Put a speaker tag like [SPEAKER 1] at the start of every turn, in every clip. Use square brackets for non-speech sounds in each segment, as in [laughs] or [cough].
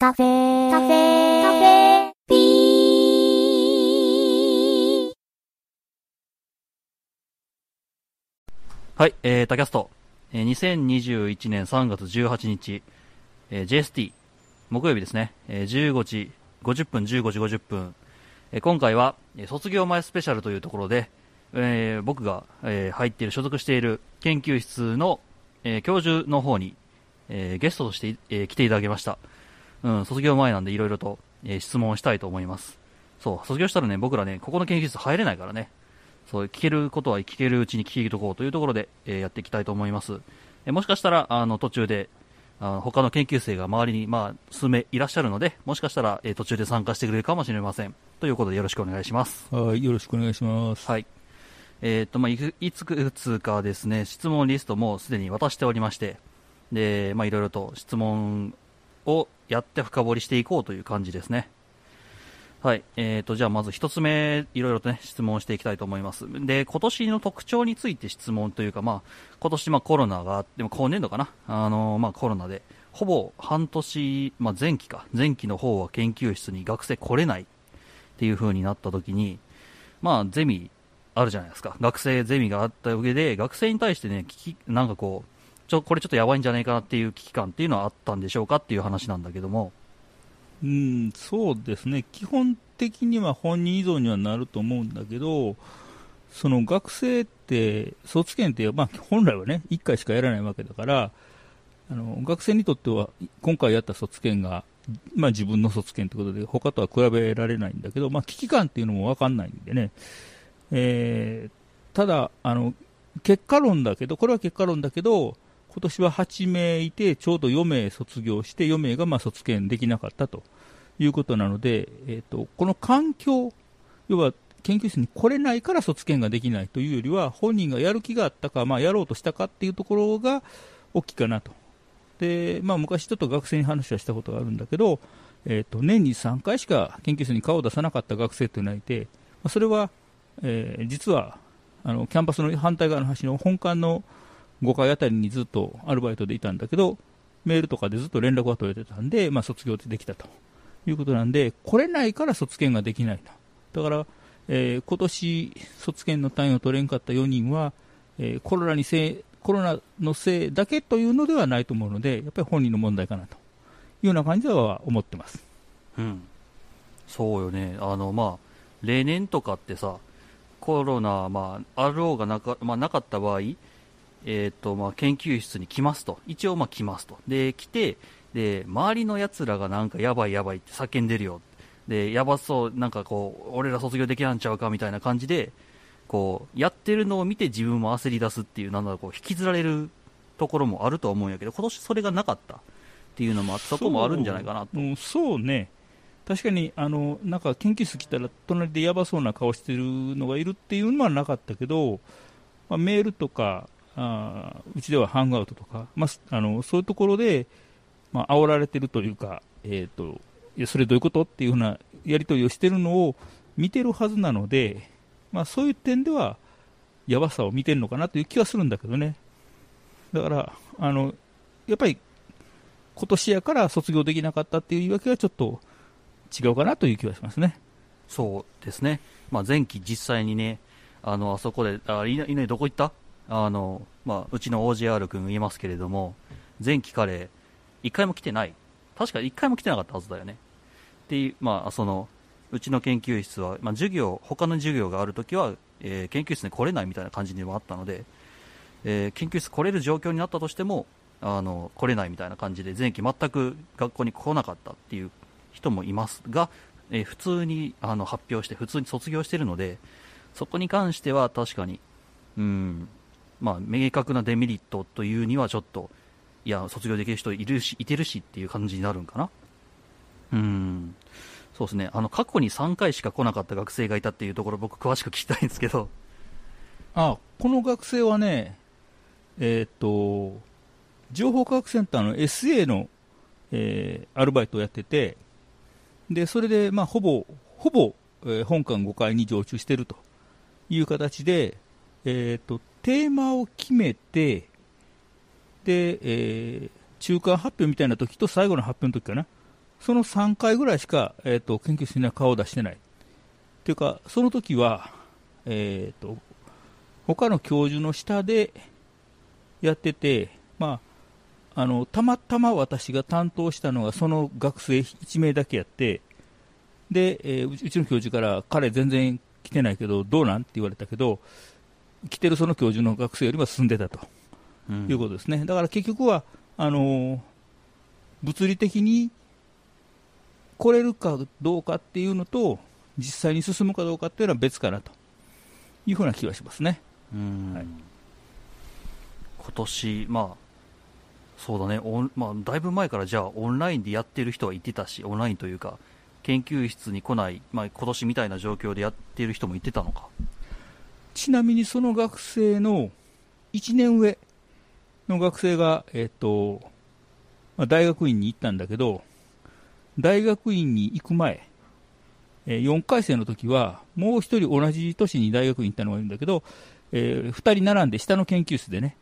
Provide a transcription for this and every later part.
[SPEAKER 1] カフェカフェカフェピー。
[SPEAKER 2] はい、えー、タキャスト、えー、2021年3月18日、えー、JST、木曜日ですね、えー、15時50分、15時50分、えー、今回は、えー卒業前スペシャルというところで、えー僕が、えー入っている、所属している研究室の、えー教授の方に、えーゲストとして、えー来ていただきました。うん、卒業前なんでいろいろと、えー質問をしたいと思います。そう、卒業したらね、僕らね、ここの研究室入れないからね、そう、聞けることは聞けるうちに聞いとこうというところで、えーやっていきたいと思います。えーもしかしたら、あの、途中で、あの他の研究生が周りに、まあ、数名いらっしゃるので、もしかしたら、えー途中で参加してくれるかもしれません。ということでよろしくお願いします。
[SPEAKER 3] はい、よろしくお願いします。
[SPEAKER 2] はい。えーっと、まあ、いくいくつかですね、質問リストもすでに渡しておりまして、で、まあ、いろいろと質問をやって深掘りしていこうという感じですね。はい。えーと、じゃあまず一つ目、いろいろとね、質問していきたいと思います。で、今年の特徴について質問というか、まあ、今年まあコロナがあって、も今年度かなあのまあコロナで、ほぼ半年、まあ前期か、前期の方は研究室に学生来れないっていう風になった時に、まあゼミあるじゃないですか。学生ゼミがあった上で、学生に対してね、危機、なんかこう、ちょ、これちょっとやばいんじゃないかなっていう危機感っていうのはあったんでしょうかっていう話なんだけども。
[SPEAKER 3] うん、そうですね。基本的には本人依存にはなると思うんだけど、その学生って、卒検って、まあ本来はね、1回しかやらないわけだから、あの、学生にとっては、今回やった卒検が、まあ自分の卒検ということで、他とは比べられないんだけど、まあ危機感っていうのもわかんないんでね。えーただ、あの、結果論だけど、これは結果論だけど、今年は8名いて、ちょうど4名卒業して、4名がまあ卒検できなかったということなので、えー、とこの環境、要は研究室に来れないから卒検ができないというよりは、本人がやる気があったか、まあ、やろうとしたかっていうところが大きいかなと。で、まあ、昔ちょっと学生に話はしたことがあるんだけど、えー、と年に3回しか研究室に顔を出さなかった学生というのがいて、まあそれは、えー実はあのキャンパスの反対側の端の本館の5階あたりにずっとアルバイトでいたんだけど、メールとかでずっと連絡が取れてたんで、まあ、卒業できたということなんで、来れないから卒検ができないと。だから、えー今年卒検の単位を取れんかった4人は、えーコロナにせコロナのせいだけというのではないと思うので、やっぱり本人の問題かなというような感じでは思ってます。
[SPEAKER 2] うん。そうよね。あの、まあ、例年とかってさ、コロナ、まあ、あろうがなか、まあ、なかった場合、えっ、と、まあ、研究室に来ますと。一応、まあ、来ますと。で、来て、で、周りの奴らがなんかやばいやばいって叫んでるよ。で、やばそう、なんかこう、俺ら卒業できなんちゃうかみたいな感じで、こう、やってるのを見て自分も焦り出すっていう、なんだろう、こう、引きずられるところもあるとは思うんやけど、今年それがなかったっていうのもあって、そこもあるんじゃないかなと。
[SPEAKER 3] そう,、うん、そうね、確かにあのなんか研究室来たら、隣でやばそうな顔してるのがいるっていうのはなかったけど、まあ、メールとか、あうちではハングアウトとか、まあ、あのそういうところで、まあ煽られてるというか、えー、といやそれどういうことっていうふうなやり取りをしてるのを見てるはずなので、まあ、そういう点では、やばさを見てるのかなという気はするんだけどね。だから、あのやっぱり今年やから卒業できなかったっていう言い訳はちょっと違うかなという気はしますね。
[SPEAKER 2] そうですね。まあ、前期実際にね、あの、あそこで、あ、いないどこ行った？あの、まあ、うちの OJR 君言いますけれども、前期彼、一回も来てない。確か一回も来てなかったはずだよね。っていう、まあ、その、うちの研究室は、まあ、授業、他の授業があるときは、えー研究室に来れないみたいな感じにもあったので、えー研究室来れる状況になったとしても、あの、来れないみたいな感じで、前期全く学校に来なかったっていう人もいますが、えー普通にあの発表して、普通に卒業してるので、そこに関しては確かに、うん、まあ、明確なデメリットというにはちょっと、いや、卒業できる人いるし、いてるしっていう感じになるんかな。うん、そうですね。あの、過去に3回しか来なかった学生がいたっていうところ、僕詳しく聞きたいんですけど、
[SPEAKER 3] あ、この学生はね、えっ、と、情報科学センターの SA の、えーアルバイトをやってて、で、それで、まあ、ほぼ、ほぼ、えー本館5階に常駐してるという形で、えっ、と、テーマを決めて、で、えー中間発表みたいな時と最後の発表の時かな、その3回ぐらいしか、えーと、研究室には顔を出してない。というか、その時は、えーと、他の教授の下でやってて、まあ、あのたまたま私が担当したのがその学生1名だけやって、で、えー、うちの教授から、彼全然来てないけど、どうなん？って言われたけど、来てるその教授の学生よりは進んでたと、うん、いうことですね。だから結局は、あのー、物理的に来れるかどうかっていうのと、実際に進むかどうかっていうのは別かなと。いうふうな気がしますね。
[SPEAKER 2] はい、今年、まあ、そうだね、まあ、だいぶ前からじゃあオンラインでやってる人は言ってたし、オンラインというか、研究室に来ない、まあ、今年みたいな状況でやっている人もいてたのか
[SPEAKER 3] ちなみにその学生の1年上の学生が、えっとまあ、大学院に行ったんだけど、大学院に行く前、えー、4回生の時は、もう1人同じ年に大学院行ったのがいるんだけど、えー、2人並んで下の研究室でね、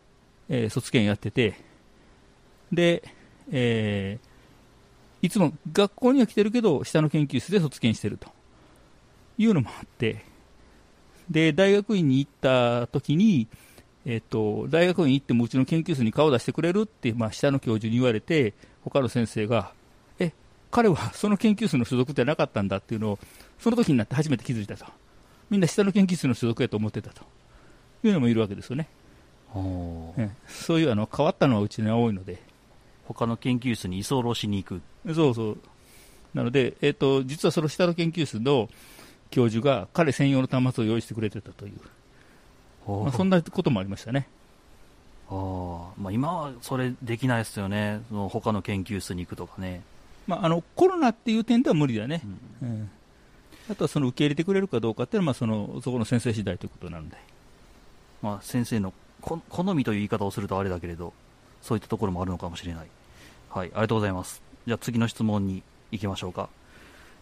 [SPEAKER 3] えー、卒検やってて、で、えー、いつも学校には来てるけど、下の研究室で卒検してるというのもあって、で、大学院に行った時に、えっ、と、大学院行ってもうちの研究室に顔出してくれるって、まあ、下の教授に言われて、他の先生が、え、彼はその研究室の所属ってなかったんだっていうのを、その時になって初めて気づいたと。みんな下の研究室の所属やと思ってたというのもいるわけですよね。そういうあの変わったのはうちには多いので。
[SPEAKER 2] 他の研究室に居候しに行く。
[SPEAKER 3] そうそう。なので、えっ、ー、と、実はその下の研究室の教授が彼専用の端末を用意してくれてたという、まあ、そんなこともありましたね。
[SPEAKER 2] あまあ、今はそれできないですよね、その他の研究室に行くとかね。
[SPEAKER 3] まあ、あのコロナっていう点では無理だね、うん、うん、あとはその受け入れてくれるかどうかっていうのは、まあ、そのそこの先生次第ということなので、
[SPEAKER 2] まあ、先生の好みという言い方をするとあれだけれど、そういったところもあるのかもしれない。はい、ありがとうございます。じゃあ次の質問に行きましょうか。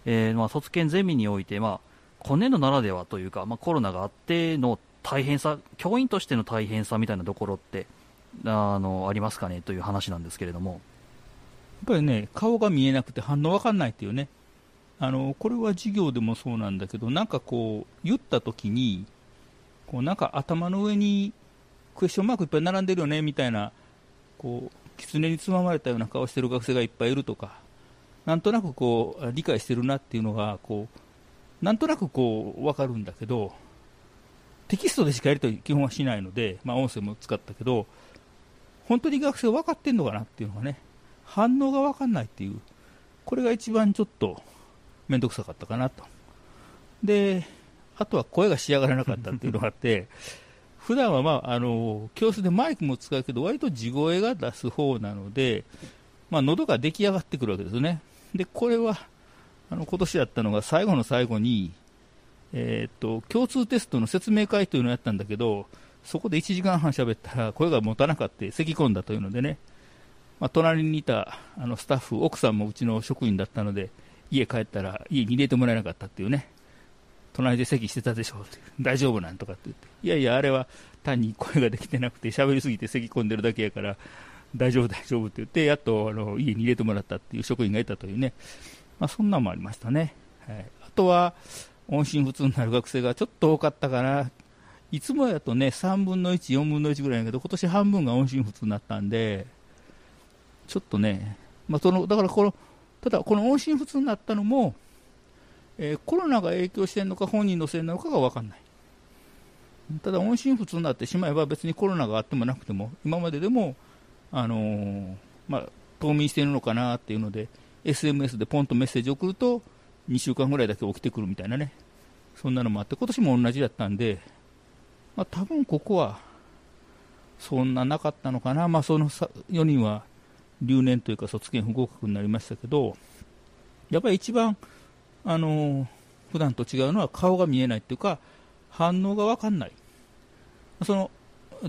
[SPEAKER 2] えー、まあ、卒検ゼミにおいて、まあ、今年度ならではというか、まあ、コロナがあっての大変さ、教員としての大変さみたいなところって、あの、ありますかねという話なんですけれども。やっ
[SPEAKER 3] ぱりね、顔が見えなくて反応わかんないっていうね。あの、これは授業でもそうなんだけど、なんかこう、言った時に、こうなんか頭の上にクエスチョンマークいっぱい並んでるよね、みたいなこう狐につままれたような顔してる学生がいっぱいいるとかなんとなくこう理解してるなっていうのがこうなんとなくこう分かるんだけどテキストでしかやりとり基本はしないので、まあ、音声も使ったけど本当に学生分かってんのかなっていうのがね反応が分かんないっていうこれが一番ちょっと面倒くさかったかなとであとは声が仕上がらなかったっていうのがあって [laughs] 普段はまあ、あの、教室でマイクも使うけど、割と地声が出す方なので、まあ、喉が出来上がってくるわけですね。で、これは、あの、今年やったのが最後の最後に、えー、っと、共通テストの説明会というのをやったんだけど、そこで1時間半喋ったら声が持たなかった、咳き込んだというのでね、まあ、隣にいたあのスタッフ、奥さんもうちの職員だったので、家帰ったら家に入れてもらえなかったっていうね、隣で席してたでしょって大丈夫なんとかって言って、いやいや、あれは単に声ができてなくて、喋りすぎて咳き込んでるだけやから、大丈夫、大丈夫って言って、やっとあの家に入れてもらったっていう職員がいたというね、まあ、そんなんもありましたね。はい、あとは、音信不通になる学生がちょっと多かったかな。いつもやとね、3分の1、4分の1ぐらいやけど、今年半分が音信不通になったんで、ちょっとね、まあ、そのだからこの、ただこの音信不通になったのも、えー、コロナが影響してるのか本人のせいなのかが分かんないただ音信不通になってしまえば別にコロナがあってもなくても今まででも、あのー、まあ、冬眠しているのかなっていうので SMS でポンとメッセージ送ると2週間ぐらいだけ起きてくるみたいなね。そんなのもあって今年も同じだったんで、まあ、多分ここはそんななかったのかな、まあ、その4人は留年というか卒検不合格になりましたけどやっぱり一番あの普段と違うのは顔が見えないっていうか反応が分かんない。その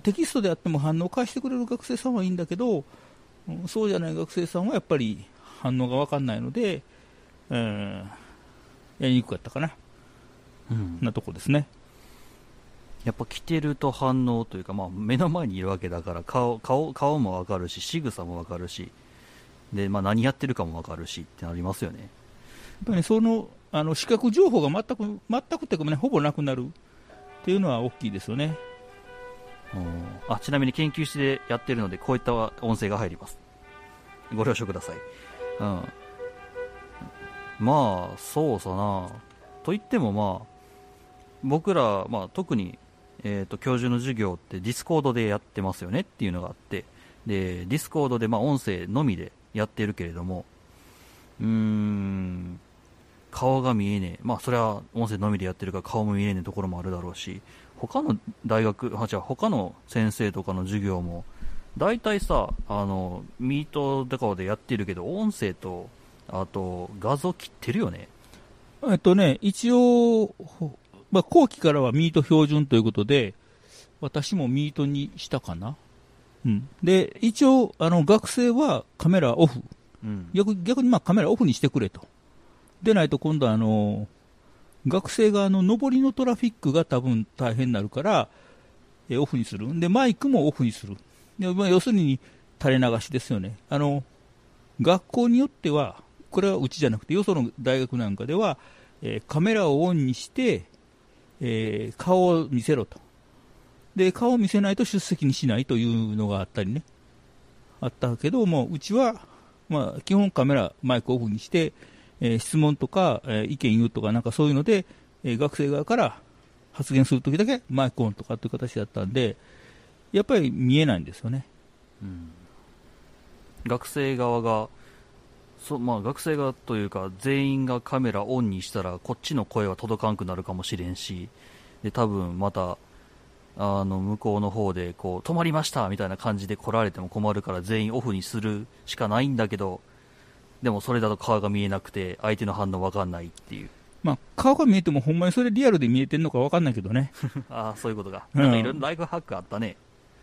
[SPEAKER 3] テキストであっても反応を返してくれる学生さんはいいんだけどそうじゃない学生さんはやっぱり反応が分かんないので、えー、やりにくかったかな、うん、なとこですね。
[SPEAKER 2] やっぱ来てると反応というか、まあ、目の前にいるわけだから顔顔顔も分かるし仕草も分かるしで、まあ、何やってるかもわかるしってなりますよね。
[SPEAKER 3] やっぱりねそのあの視覚情報が全く全くっていうかねほぼなくなるっていうのは大きいですよね。
[SPEAKER 2] うん。あちなみに研究室でやってるのでこういった音声が入ります。ご了承ください、うん、まあそうさな。と言ってもまあ僕ら、まあ、特に、えー、と教授の授業ってディスコードでやってますよねっていうのがあって。でディスコードで、まあ、音声のみでやってるけれどもうーん顔が見えねえ。まあそれは音声のみでやってるから顔も見えねえところもあるだろうし他の大学、あ、違う、他の先生とかの授業も、大体さ、あの、ミートとかでやってるけど、音声と、あと、画像切ってるよね。
[SPEAKER 3] えっとね、一応、ほまあ、後期からはミート標準ということで、私もミートにしたかな。うん。で、一応、あの、学生はカメラオフ。
[SPEAKER 2] うん。
[SPEAKER 3] 逆逆にまあカメラオフにしてくれと。でないと今度あの、学生側の上りのトラフィックが多分大変になるから、えオフにする。で、マイクもオフにする。でまあ、要するに垂れ流しですよね。あの、学校によっては、これはうちじゃなくて、よその大学なんかでは、えーカメラをオンにして、えー顔を見せろと。で、顔を見せないと出席にしないというのがあったりね。あったけども、うちは、まあ、基本カメラ、マイクオフにして、えー質問とか、えー意見言うとか、なんかそういうので、えー学生側から発言するときだけマイクオンとかっていう形だったんで、やっぱり見えないんですよね。
[SPEAKER 2] うん学生側が、そまあ、学生側というか、全員がカメラオンにしたら、こっちの声は届かんくなるかもしれんし、で、多分また、あの、向こうの方で、こう、止まりましたみたいな感じで来られても困るから、全員オフにするしかないんだけど、でもそれだと顔が見えなくて、相手の反応わかんないっていう。
[SPEAKER 3] まあ、顔が見えてもほんまにそれリアルで見えてるのかわかんないけどね。[laughs]
[SPEAKER 2] ああ、そういうことか。
[SPEAKER 3] うん
[SPEAKER 2] なんかいろんなライフハックあったね。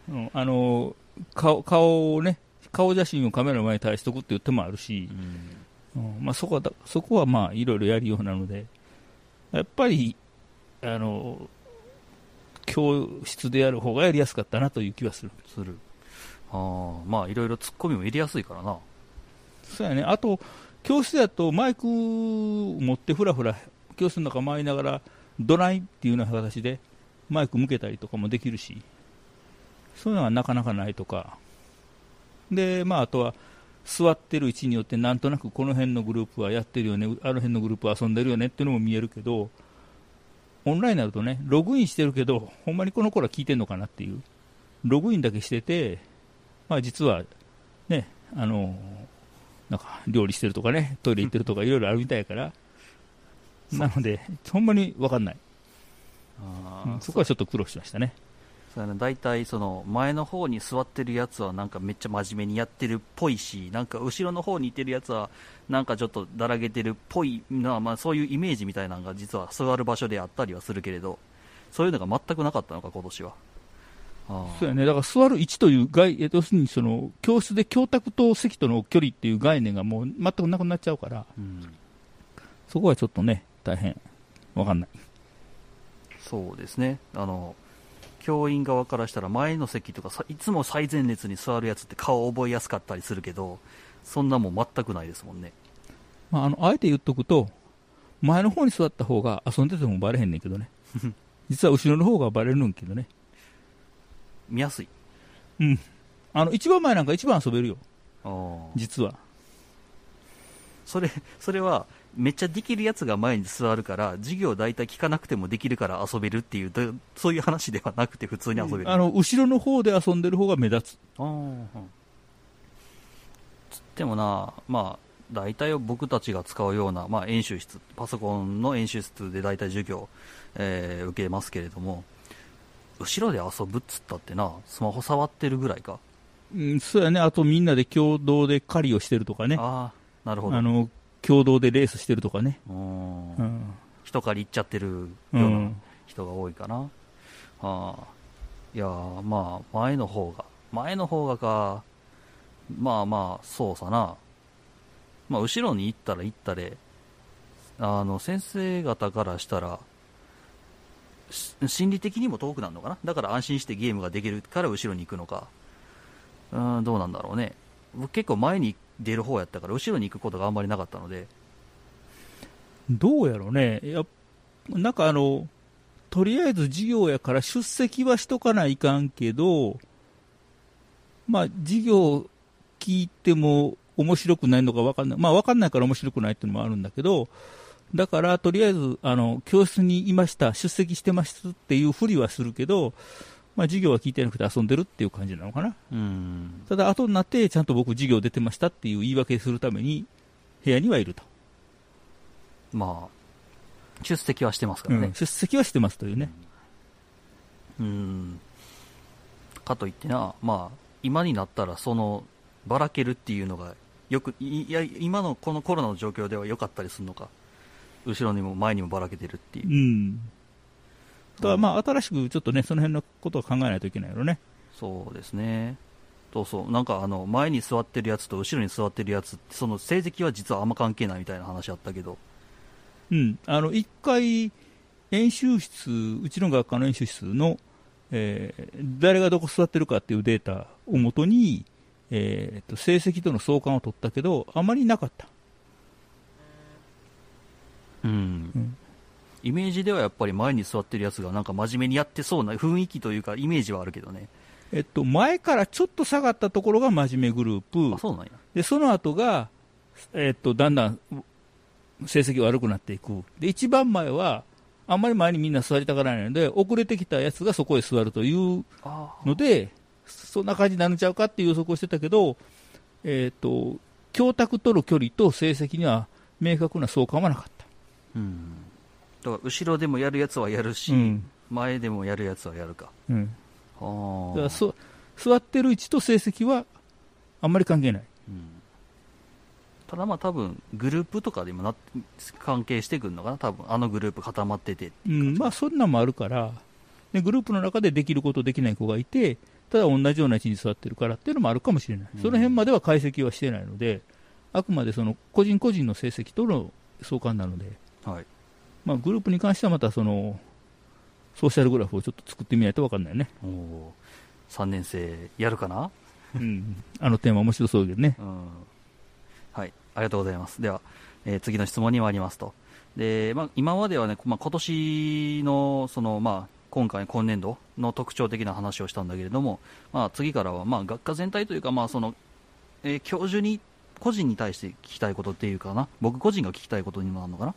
[SPEAKER 3] うん、あのー顔、顔をね、顔写真をカメラの前に対しとくっていう手もあるし
[SPEAKER 2] う、ん。
[SPEAKER 3] うんまあ、そこはだ、そこはまあ、いろいろやるようなので、やっぱり、あの、教室でやる方がやりやすかったなという気はする。
[SPEAKER 2] する。ああ、まあいろいろツッコミも入れやすいからな。
[SPEAKER 3] そうやね。あと、教室だとマイク持ってふらふら、教室の中回りながら、ドライっていうような形で、マイク向けたりとかもできるし、そういうのはなかなかないとか。で、まあ、あとは、座ってる位置によって、なんとなくこの辺のグループはやってるよね、あの辺のグループは遊んでるよねっていうのも見えるけど、オンラインになるとね、ログインしてるけど、ほんまにこの子ら聞いてんのかなっていう、ログインだけしてて、まあ実は、ね、あの、なんか料理してるとかね、トイレ行ってるとかいろいろあるみたいやから、なので、ほんまに分かんない、そこはちょっと苦労しましたね。
[SPEAKER 2] そうやな。大体その前の方に座ってるやつはなんかめっちゃ真面目にやってるっぽいしなんか後ろの方にいてるやつはなんかちょっとだらけてるっぽいな、まあ、そういうイメージみたいなのが実は座る場所であったりはするけれどそういうのが全くなかったのか今年は。
[SPEAKER 3] そうやね、だから座る位置という概、え要するにその教室で教託と席との距離っていう概念がもう全くなくなっちゃうから、
[SPEAKER 2] うん、
[SPEAKER 3] そこはちょっとね、大変、分かんない。
[SPEAKER 2] そうですね。あの教員側からしたら前の席とかさいつも最前列に座るやつって顔覚えやすかったりするけどそんなもん全くないですもんね。
[SPEAKER 3] まあ、あのあえて言っとくと、前の方に座った方が遊んでてもバレへんねんけどね、[laughs] 実は後ろの方がバレるんんけどね、
[SPEAKER 2] 見やすい。
[SPEAKER 3] うん、あの一番前なんか一番遊べるよ、実は。
[SPEAKER 2] それそれはめっちゃできるやつが前に座るから授業大体聞かなくてもできるから遊べるっていうどそういう話ではなくて普通に遊べる。
[SPEAKER 3] あの後ろの方で遊んでる方が目立つ。
[SPEAKER 2] あーうん。つってもなまあ大体僕たちが使うような、まあ、演習室パソコンの演習室で大体授業、えー受けますけれども後ろで遊ぶっつったってなスマホ触ってるぐらいか。
[SPEAKER 3] うん、そうやね、あとみんなで共同で狩りをしてるとかね、
[SPEAKER 2] ああなるほど。
[SPEAKER 3] あの共同でレースしてるとかね。
[SPEAKER 2] うん。
[SPEAKER 3] うん。
[SPEAKER 2] 人借り行っちゃってるよ
[SPEAKER 3] う
[SPEAKER 2] うなん。人が多いかな、ああ。いやーまあ前の方が前の方がかまあまあそうさな。まあ後ろに行ったら行ったで。あの先生方からしたらし心理的にも遠くなるのかな。だから安心してゲームができるから後ろに行くのか。うんどうなんだろうね。僕結構前に出る方やったから、後ろに行くことがあんまりなかったので、
[SPEAKER 3] どうやろうね。やなんかあの、とりあえず授業やから出席はしとかないかんけど、まあ、授業聞いても面白くないのか分かんない。まあ、分かんないから面白くないっていうのもあるんだけど、だから、とりあえず、あの、教室にいました、出席してますっていうふりはするけど、まあ、授業は聞いてなくて遊んでるっていう感じなのかな。
[SPEAKER 2] うん、
[SPEAKER 3] ただ、後になって、ちゃんと僕授業出てましたっていう言い訳するために、部屋にはいると。
[SPEAKER 2] まあ、出席はしてますからね。
[SPEAKER 3] うん出席はしてますというね。
[SPEAKER 2] うん。かといってな、まあ、今になったら、その、ばらけるっていうのが、よく、いいや、今のこのコロナの状況では良かったりするのか。後ろにも前にもばらけてるっていうう。
[SPEAKER 3] ん。だからまあ、新しくちょっとね、その辺のことを考えないといけないよね。
[SPEAKER 2] そうですね。そうそう。なんかあの、前に座ってるやつと後ろに座ってるやつその成績は実はあんま関係ないみたいな話あったけど。
[SPEAKER 3] うん。あの、一回、演習室、うちの学科の演習室の、えー誰がどこ座ってるかっていうデータをもとに、えーと、成績との相関を取ったけど、あまりなかった。
[SPEAKER 2] うん。
[SPEAKER 3] うん
[SPEAKER 2] イメージではやっぱり前に座ってるやつがなんか真面目にやってそうな雰囲気というかイメージはあるけどね。
[SPEAKER 3] えっと、前からちょっと下がったところが真面目グループ
[SPEAKER 2] あ、。そ。
[SPEAKER 3] で、その後が、えっと、だんだん成績悪くなっていく。で、一番前は、あんまり前にみんな座りたがらないので、遅れてきたやつがそこへ座るという
[SPEAKER 2] あ
[SPEAKER 3] ので、そんな感じになるんちゃうかっていう予測をしてたけど、えっ、と、教託との距離と成績には明確な相関はなかった。
[SPEAKER 2] うん。だから後ろでもやるやつはやるし、
[SPEAKER 3] うん。
[SPEAKER 2] 前でもやるやつはやるか。
[SPEAKER 3] うん。
[SPEAKER 2] ああ。
[SPEAKER 3] だからそ座ってる位置と成績はあんまり関係ない。
[SPEAKER 2] うんただまあ多分グループとかでもな関係してくるのかな多分あのグループ固まってて
[SPEAKER 3] うん、まあそんなんもあるから、でグループの中でできることできない子がいて、ただ同じような位置に座ってるからっていうのもあるかもしれない。
[SPEAKER 2] うん
[SPEAKER 3] その辺までは解析はしてないので、あくまでその個人個人の成績との相関なので、
[SPEAKER 2] はい
[SPEAKER 3] まあグループに関してはまたその、ソーシャルグラフをちょっと作ってみないと分かんないね。
[SPEAKER 2] おお3年生やるかな？
[SPEAKER 3] うん。あのテーマ面白そうだけどね。
[SPEAKER 2] うん。はい。ありがとうございます。では、えー次の質問に参りますと。で、まあ、今まではね、まあ、今年のその、まあ、今回今年度の特徴的な話をしたんだけれども、まあ、次からは、まあ、学科全体というか、まあそのえー教授に個人に対して聞きたいことっていうかな。僕個人が聞きたいことにもなるのかな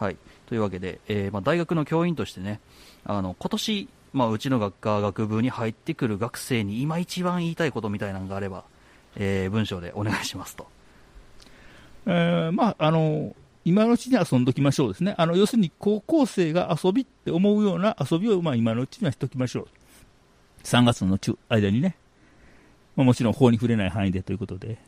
[SPEAKER 2] はいというわけで、えーまあ、大学の教員としてねあの今年、まあ、うちの学科学部に入ってくる学生に今一番言いたいことみたいなのがあれば、えー文章でお願いしますと
[SPEAKER 3] えーまあ、あの、今のうちに遊んどきましょうですね。あの、要するに高校生が遊びって思うような遊びを、まあ、今のうちにはしときましょう。3月の中間にね。まあ、もちろん法に触れない範囲でということで。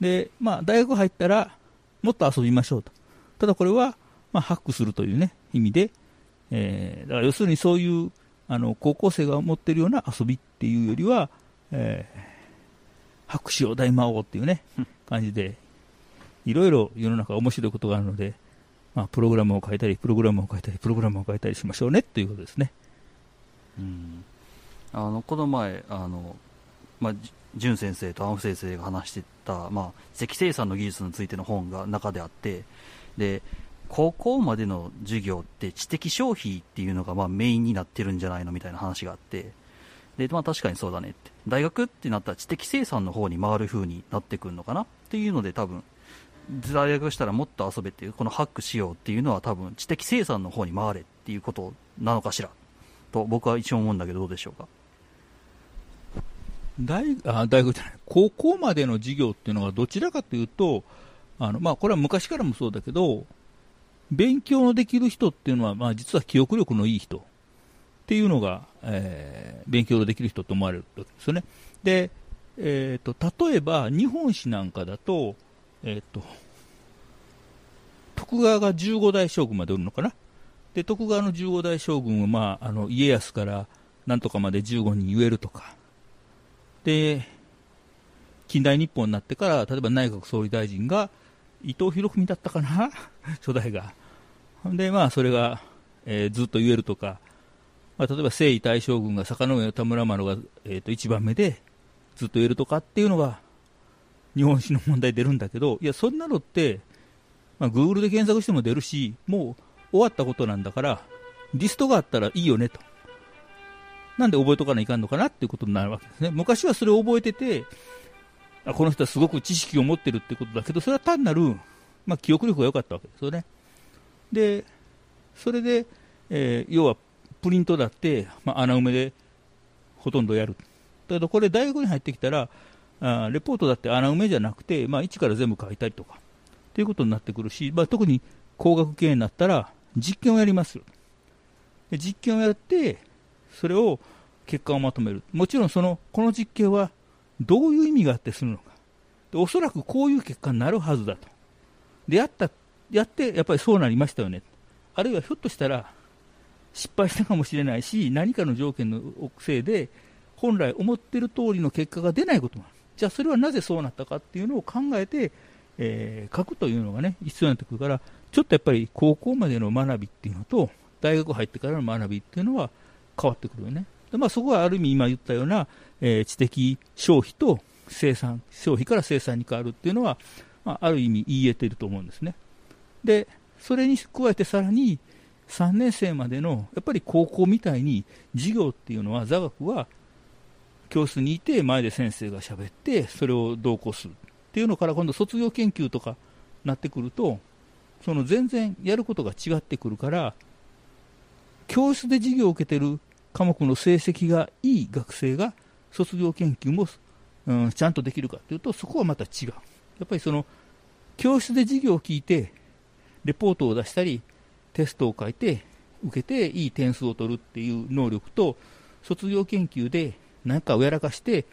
[SPEAKER 3] で、まあ、大学入ったら、もっと遊びましょうと。ただこれは、まあ、ハックするというね、意味で、えーだから要するにそういう、あの、高校生が持ってるような遊びっていうよりは、えー、拍手を大魔王っていうね、感じで、いろいろ世の中面白いことがあるので、まあ、プログラムを書いたり、プログラムを書いたり、プログラムを書いたりしましょうねということですね。
[SPEAKER 2] うんあのこの前あの、まあ、淳先生と青木先生が話してた、まあ、積生産の技術についての本が中であってで高校までの授業って知的消費っていうのがまあメインになってるんじゃないのみたいな話があって。で、まあ、確かにそうだねって。大学ってなったら知的生産の方に回る風になってくるのかなっていうので多分大学したらもっと遊べっていうこのハックしようっていうのは多分知的生産の方に回れっていうことなのかしら？と僕は一応思うんだけどどうでしょうか？
[SPEAKER 3] 大あ大学じゃない、高校までの授業っていうのはどちらかというと、あのまあ、これは昔からもそうだけど、勉強のできる人っていうのは、まあ、実は記憶力のいい人っていうのが、えー勉強のできる人と思われるわけですよね。で、えー、と例えば日本史なんかだと、えー、と徳川が15代将軍までおるのかな？で徳川の15代将軍は、まあ、あの家康からなんとかまで15人言えるとか、で、近代日本になってから、例えば内閣総理大臣が伊藤博文だったかな、[laughs] 初代が。で、まあ、それが、えーずっと言えるとか、まあ、例えば征夷大将軍が坂上田村麻呂が、えー、と1番目でずっと言えるとかっていうのが、日本史の問題出るんだけど、いや、そんなのって、まあ、Google で検索しても出るし、もう終わったことなんだから、リストがあったらいいよねと。なんで覚えとかないかんのかなっていうことになるわけですね。昔はそれを覚えてて、この人はすごく知識を持ってるってことだけど、それは単なる、まあ、記憶力が良かったわけですよね。で、それで、えー、要はプリントだって、まあ、穴埋めでほとんどやる。だけどこれ大学に入ってきたら、あレポートだって穴埋めじゃなくて、まあ、一から全部書いたりとか、ということになってくるし、まあ、特に工学系になったら、実験をやりますよ。で実験をやって、それを結果をまとめる。もちろんその、この実験はどういう意味があってするのか。でおそらくこういう結果になるはずだと。で、やった、やって、やっぱりそうなりましたよね。あるいはひょっとしたら、失敗したかもしれないし、何かの条件のせいで、本来思っている通りの結果が出ないこともある。じゃあそれはなぜそうなったかっていうのを考えて、えー、書くというのがね、必要になってくるから、ちょっとやっぱり高校までの学びっていうのと、大学入ってからの学びっていうのは変わってくるよね。でまあ、そこはある意味今言ったような、えー、知的消費と生産、消費から生産に変わるっていうのは、まあ、ある意味言い得ていると思うんですね。で、それに加えてさらに3年生までの、やっぱり高校みたいに授業っていうのは座学は教室にいて前で先生が喋ってそれを同行するっていうのから今度卒業研究とかなってくるとその全然やることが違ってくるから教室で授業を受けてる科目の成績がいい学生が卒業研究も、うん、ちゃんとできるかというとそこはまた違う。やっぱりその教室で授業を聞いてレポートを出したりテストを書いて受けていい点数を取るっていう能力と卒業研究で何かをやらかして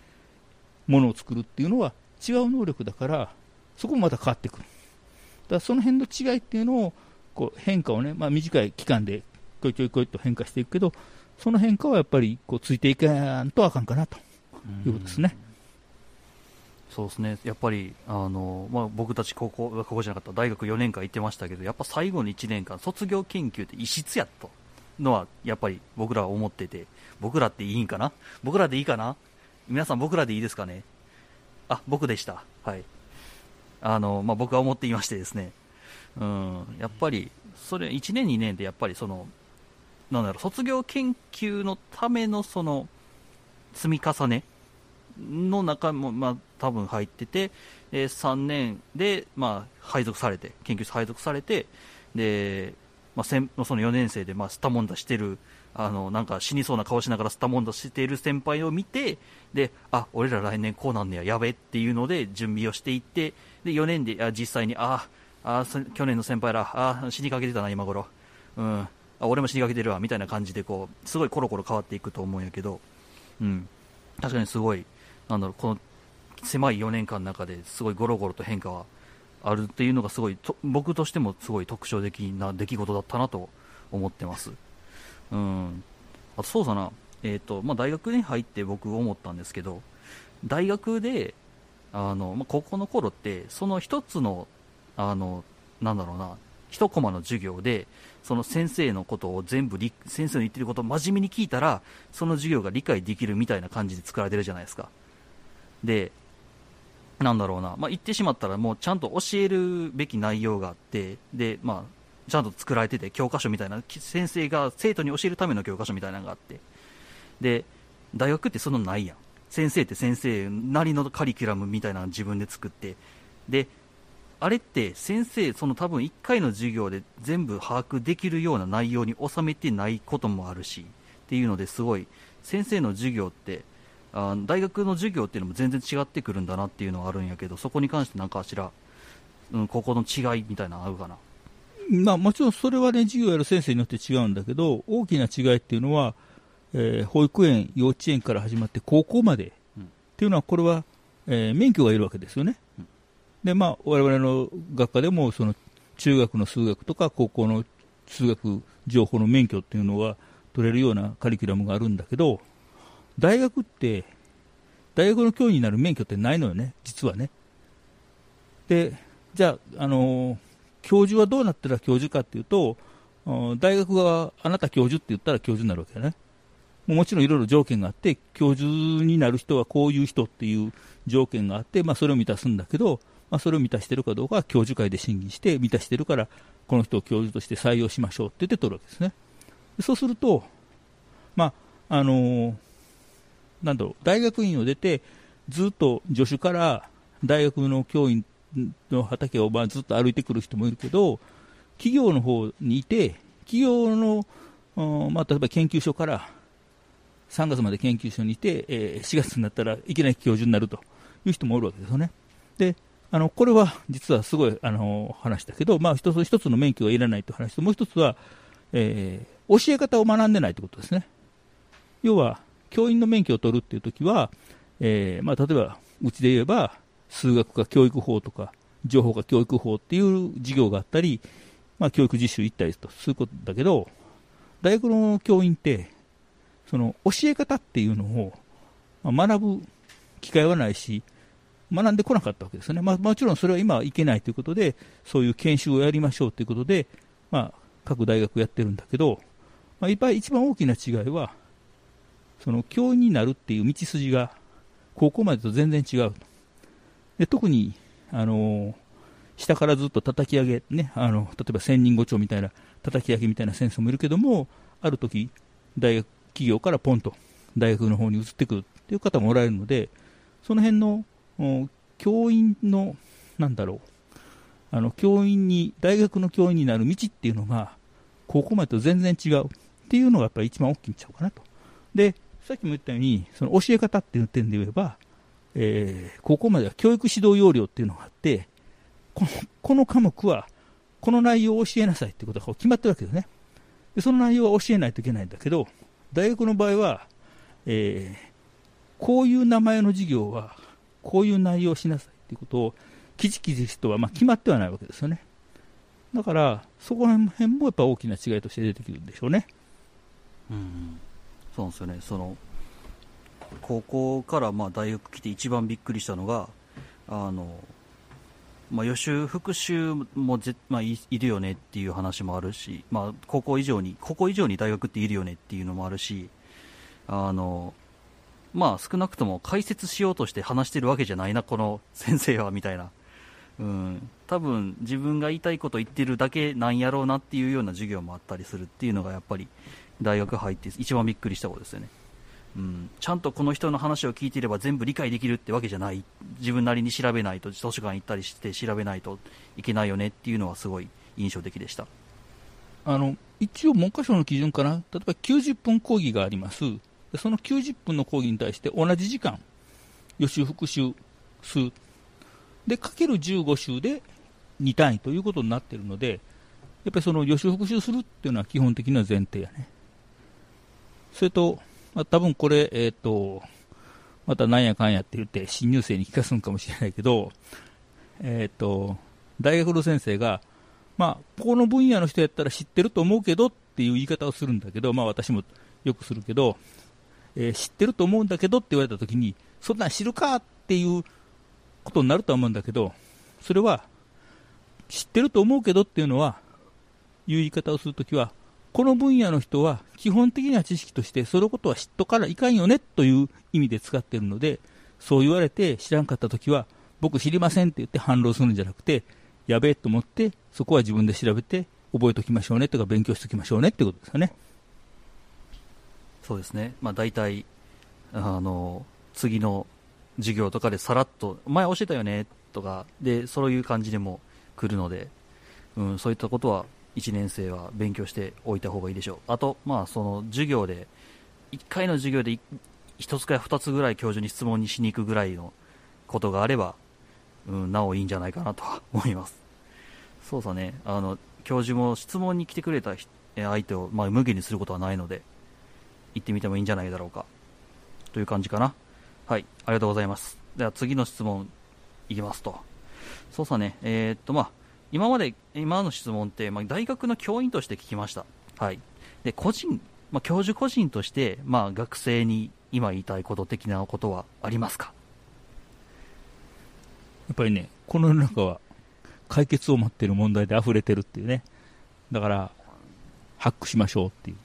[SPEAKER 3] ものを作るっていうのは違う能力だからそこもまた変わってくる。だからその辺の違いっていうのをこう変化をね、まあ、短い期間でこいちょいこいと変化していくけどその変化はやっぱりこうついていかんとあかんかなと。いうことですね。
[SPEAKER 2] そうですね、やっぱりあの、まあ、僕たち高校、高校じゃなかった大学4年間行ってましたけど、やっぱ最後の1年間、卒業研究って異質やとのは、やっぱり僕らは思ってて、僕らっていいんかな？僕らでいいかな？皆さん僕らでいいですかね？あ、僕でした。はい。あの、まあ、僕は思っていましてですね、うん、やっぱり、それ、1年2年でやっぱりその、なんだろう、卒業研究のためのその、積み重ねの中も、まあ、多分入ってて、えー、3年で、まあ、配属されて、研究室配属されて、で、まあ、その4年生で、まあ、スタモンダしてる、あの、なんか死にそうな顔しながらスタモンダしている先輩を見て、で、あ、俺ら来年こうなんねや、やべっていうので準備をしていって、で、4年で、あ実際に、あ、あ、去年の先輩ら、あ、死にかけてたな、今頃。うん。あ、俺も死にかけてるわ、みたいな感じで、こう、すごいコロコロ変わっていくと思うんやけど、うん。確かにすごい、なんだろう、この狭い4年間の中ですごいゴロゴロと変化はあるっていうのがすごい僕としてもすごい特徴的な出来事だったなと思ってます。うん。あとそうだな、え、ー、と、まあ、大学に入って僕思ったんですけど、大学で、あの、まあ、高校の頃って、その一つの、あの、なんだろうな、一コマの授業で、その先生のことを全部先生の言ってることを真面目に聞いたら、その授業が理解できるみたいな感じで作られてるじゃないですか。で、なんだろうな、まあ、言ってしまったらもうちゃんと教えるべき内容があって、で、まあ、ちゃんと作られてて、教科書みたいな、先生が生徒に教えるための教科書みたいなのがあって、で、大学ってそのないやん。先生って先生なりのカリキュラムみたいなの自分で作って、で、あれって先生、その多分1回の授業で全部把握できるような内容に収めてないこともあるし、っていうのですごい、先生の授業ってあ大学の授業っていうのも全然違ってくるんだなっていうのはあるんやけどそこに関して何かしら、うん、ここの違いみたいなのあるかな
[SPEAKER 3] まあ、もちろんそれはね授業やる先生によって違うんだけど大きな違いっていうのは、えー、保育園幼稚園から始まって高校まで、うん、っていうのはこれは、えー、免許がいるわけですよね、うん、でまあ我々の学科でもその中学の数学とか高校の数学情報の免許っていうのは取れるようなカリキュラムがあるんだけど大学って、大学の教員になる免許ってないのよね、実はね。で、じゃあ、あの、教授はどうなったら教授かっていうと、大学があなた教授って言ったら教授になるわけだね。もちろんいろいろ条件があって、教授になる人はこういう人っていう条件があって、まあ、それを満たすんだけど、まあ、それを満たしているかどうかは教授会で審議して、満たしているから、この人を教授として採用しましょうって言って取るわけですね。そうすると、まあ、あのー、なんだろう、大学院を出て、ずっと助手から大学の教員の畑をまあずっと歩いてくる人もいるけど、企業の方にいて、企業の、まあ、例えば研究所から3月まで研究所にいて、えー、4月になったらいきなり教授になるという人もおるわけですよね。で、あの、これは実はすごい、あの、話だけど、まあ、一つ一つの免許がいらないという話と、もう一つは、えー、教え方を学んでないということですね。要は、教員の免許を取るっていうときは、えー、まあ、例えば、うちで言えば、数学か教育法とか、情報か教育法っていう授業があったり、まあ、教育実習行ったりとすることだけど、大学の教員って、その教え方っていうのを、学ぶ機会はないし、学んでこなかったわけですね。まあ、もちろんそれは今はいけないということで、そういう研修をやりましょうということで、まあ、各大学やってるんだけど、まあ、いっぱい一番大きな違いは、その教員になるっていう道筋が高校までと全然違う。で特に、あの下からずっと叩き上げ、ね、あの例えば千人五丁みたいな叩き上げみたいな先生もいるけども、ある時大学企業からポンと大学の方に移ってくるっていう方もおられるので、その辺の教員の、なんだろう、あの教員に、大学の教員になる道っていうのが、高校までと全然違うっていうのがやっぱり一番大きいんちゃうかなと。で、さっきも言ったように、その教え方っていう点で言えば、えー、高校までは教育指導要領っていうのがあって、このこの科目は、この内容を教えなさいってことが決まってるわけですね。でその内容は教えないといけないんだけど、大学の場合は、えー、こういう名前の授業は、こういう内容をしなさいっていうことを、きちきちとはまあ決まってはないわけですよね。だから、そこら辺もやっぱ大きな違いとして出てくるんでしょうね。
[SPEAKER 2] うん、そうですよね。その高校からまあ大学来て一番びっくりしたのが、あのまあ、予習、復習もぜ、まあい、いるよねっていう話もあるし、まあ、高校以上に、ここ以上に大学っているよねっていうのもあるし、あの、まあ、少なくとも解説しようとして話してるわけじゃないな、この先生は、みたいな。うん、多分自分が言いたいこと言ってるだけなんやろうなっていうような授業もあったりするっていうのがやっぱり大学入って一番びっくりしたことですよね。うん、ちゃんとこの人の話を聞いていれば全部理解できるってわけじゃない。自分なりに調べないと図書館行ったりして調べないといけないよねっていうのはすごい印象的でした。
[SPEAKER 3] あの一応文科省の基準かな。例えば90分講義があります。その90分の講義に対して同じ時間予習復習数でかける15週で2単位ということになっているのでやっぱりその予習復習するっていうのは基本的な前提やね。それとまあ、多分これ、えっ、ー、と、またなんやかんやって言って新入生に聞かすんかもしれないけど、えっ、ー、と、大学の先生が、まあ、この分野の人やったら知ってると思うけどっていう言い方をするんだけど、まあ私もよくするけど、えー、知ってると思うんだけどって言われたときに、そんなん知るかっていうことになると思うんだけど、それは、知ってると思うけどっていうのは、いう言い方をするときは、この分野の人は基本的な知識としてそのことは知っとからいかんよねという意味で使っているのでそう言われて知らんかった時は僕知りませんって言って反論するんじゃなくてやべえと思ってそこは自分で調べて覚えておきましょうねとか勉強しておきましょうねってことですよね。
[SPEAKER 2] そうですねまあ大体あの次の授業とかでさらっと前教えたよね？とかでそういう感じでも来るので、うん、そういったことは1年生は勉強しておいた方がいいでしょう。あと、まあ、その授業で、1回の授業で1つか2つぐらい教授に質問にしに行くぐらいのことがあれば、うん、なおいいんじゃないかなと思います。そうさね、あの、教授も質問に来てくれた相手を、まあ、無限にすることはないので、行ってみてもいいんじゃないだろうか。という感じかな。はい、ありがとうございます。では次の質問いきますと。そうさね、えー、っと、まあ、今まで、今の質問って、まあ、大学の教員として聞きました。はい。で、個人、まあ、教授個人として、まあ、学生に今言いたいこと的なことはありますか？
[SPEAKER 3] やっぱりね、この世の中は解決を待っている問題で溢れてるっていうね。だから、ハックしましょうっていう。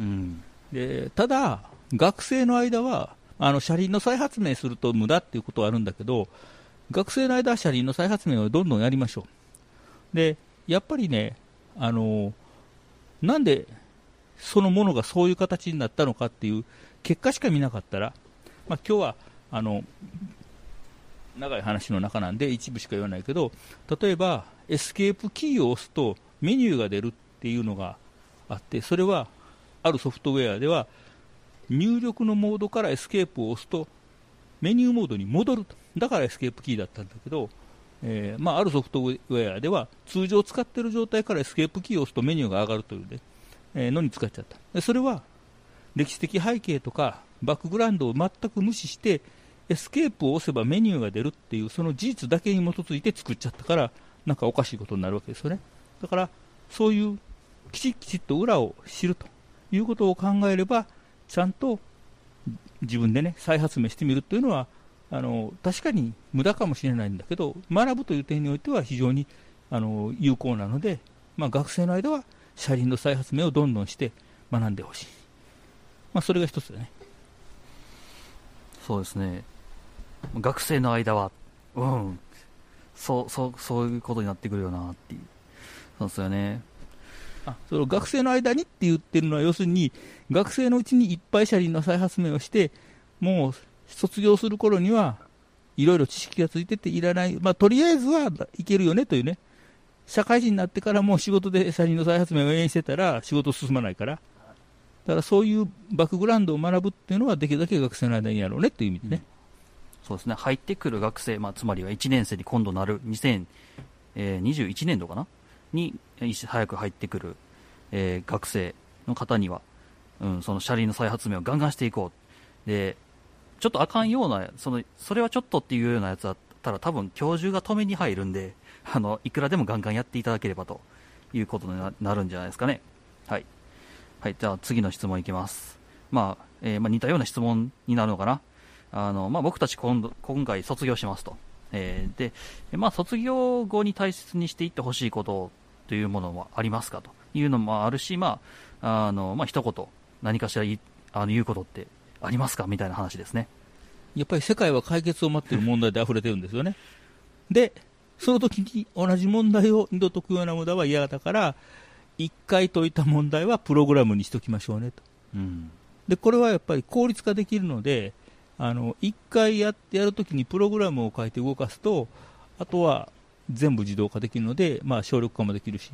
[SPEAKER 2] うん。
[SPEAKER 3] でただ、学生の間はあの車輪の再発明すると無駄っていうことはあるんだけど、学生の間は車輪の再発明をどんどんやりましょう。で、やっぱりね、あのなんでそのものがそういう形になったのかっていう結果しか見なかったら、まあ、今日はあの長い話の中なんで一部しか言わないけど例えばエスケープキーを押すとメニューが出るっていうのがあってそれはあるソフトウェアでは入力のモードからエスケープを押すとメニューモードに戻ると。だからエスケープキーだったんだけど、えーまあ、あるソフトウェアでは通常使っている状態からエスケープキーを押すとメニューが上がるという、ねえー、のに使っちゃった。でそれは歴史的背景とかバックグラウンドを全く無視してエスケープを押せばメニューが出るっていうその事実だけに基づいて作っちゃったからなんかおかしいことになるわけですよね。だからそういうきちきちっと裏を知ると。いうことを考えればちゃんと自分でね再発明してみるというのはあの確かに無駄かもしれないんだけど学ぶという点においては非常にあの有効なので、まあ、学生の間は車輪の再発明をどんどんして学んでほしい、まあ、それが一つだね。
[SPEAKER 2] そうですね。学生の間はうん。そうそうそういうことになってくるよなっていう。そうですよね。
[SPEAKER 3] その学生の間にって言ってるのは要するに学生のうちにいっぱい車輪の再発明をしてもう卒業する頃にはいろいろ知識がついてていらない、まあ、とりあえずはいけるよねというね。社会人になってからもう仕事で車輪の再発明を永遠してたら仕事進まないから。だからそういうバックグラウンドを学ぶっていうのはできるだけ学生の間にやろうねっていう意味でね、うん、
[SPEAKER 2] そうですね。入ってくる学生、まあ、つまりは1年生に今度なる2021年度かなに早く入ってくる、えー、学生の方には、うん、その車輪の再発明をガンガンしていこう。で、ちょっとあかんような、その、それはちょっとっていうようなやつだったら多分教授が止めに入るんで、[laughs] あの、いくらでもガンガンやっていただければということになるんじゃないですかね。はい。はい、じゃあ次の質問いきます。まあ、えー、まあ、似たような質問になるのかな。あの、まあ、僕たち今度、今回卒業しますと。えー、で、まあ、卒業後に大切にしていってほしいことというものもありますかというのもあるし、まあ、あの、まあ、一言、何かしら言あの言うことってありますかみたいな話ですね。
[SPEAKER 3] やっぱり世界は解決を待っている問題で溢れてるんですよね。で、その時に同じ問題を二度解くような無駄は嫌だから、一回解いた問題はプログラムにしときましょうねと。うん、で、これはやっぱり効率化できるので、あの、一回やってやるときにプログラムを書いて動かすと、あとは全部自動化できるので、まあ、省力化もできるし。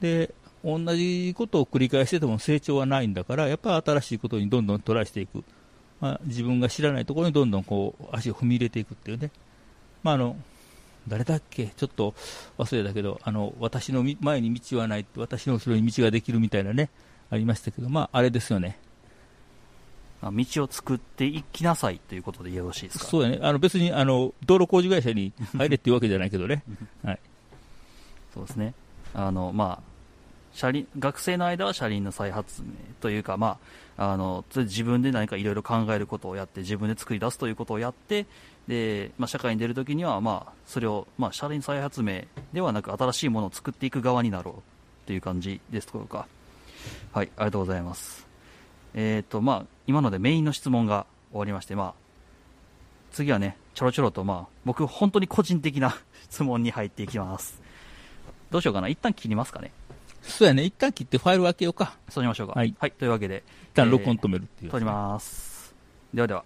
[SPEAKER 3] で、同じことを繰り返してても成長はないんだから、やっぱり新しいことにどんどんトライしていく。まあ、自分が知らないところにどんどんこう足を踏み入れていくっていうね。まあ、あの、誰だっけ？ちょっと忘れたけど、あの、私の前に道はない、私の後ろに道ができるみたいなね、ありましたけど、まあ、あれですよね。
[SPEAKER 2] 道を作っていきなさいということでよろしいですか？
[SPEAKER 3] そうやね。あの別にあの道路工事会社に [laughs] 入れっていうわけじゃないけどね。はい。
[SPEAKER 2] そうですね。あの、まあ、車輪、学生の間は車輪の再発明というか、まあ、あの、自分で何かいろいろ考えることをやって、自分で作り出すということをやって、で、まあ、社会に出るときには、まあ、それを、まあ、車輪再発明ではなく、新しいものを作っていく側になろうという感じですとか。はい、ありがとうございます。えっ、ー、と、まあ、今のでメインの質問が終わりまして、まあ、次はね、ちょろちょろと、まあ、僕、本当に個人的な [laughs] 質問に入っていきます。どうしようかな。一旦切りますかね。
[SPEAKER 3] そうやね。一旦切ってファイル分けようか。
[SPEAKER 2] そうしましょうか。
[SPEAKER 3] はい。
[SPEAKER 2] はい、というわけで。
[SPEAKER 3] 一旦録音止めるっていう、
[SPEAKER 2] ね、撮ります。ではでは。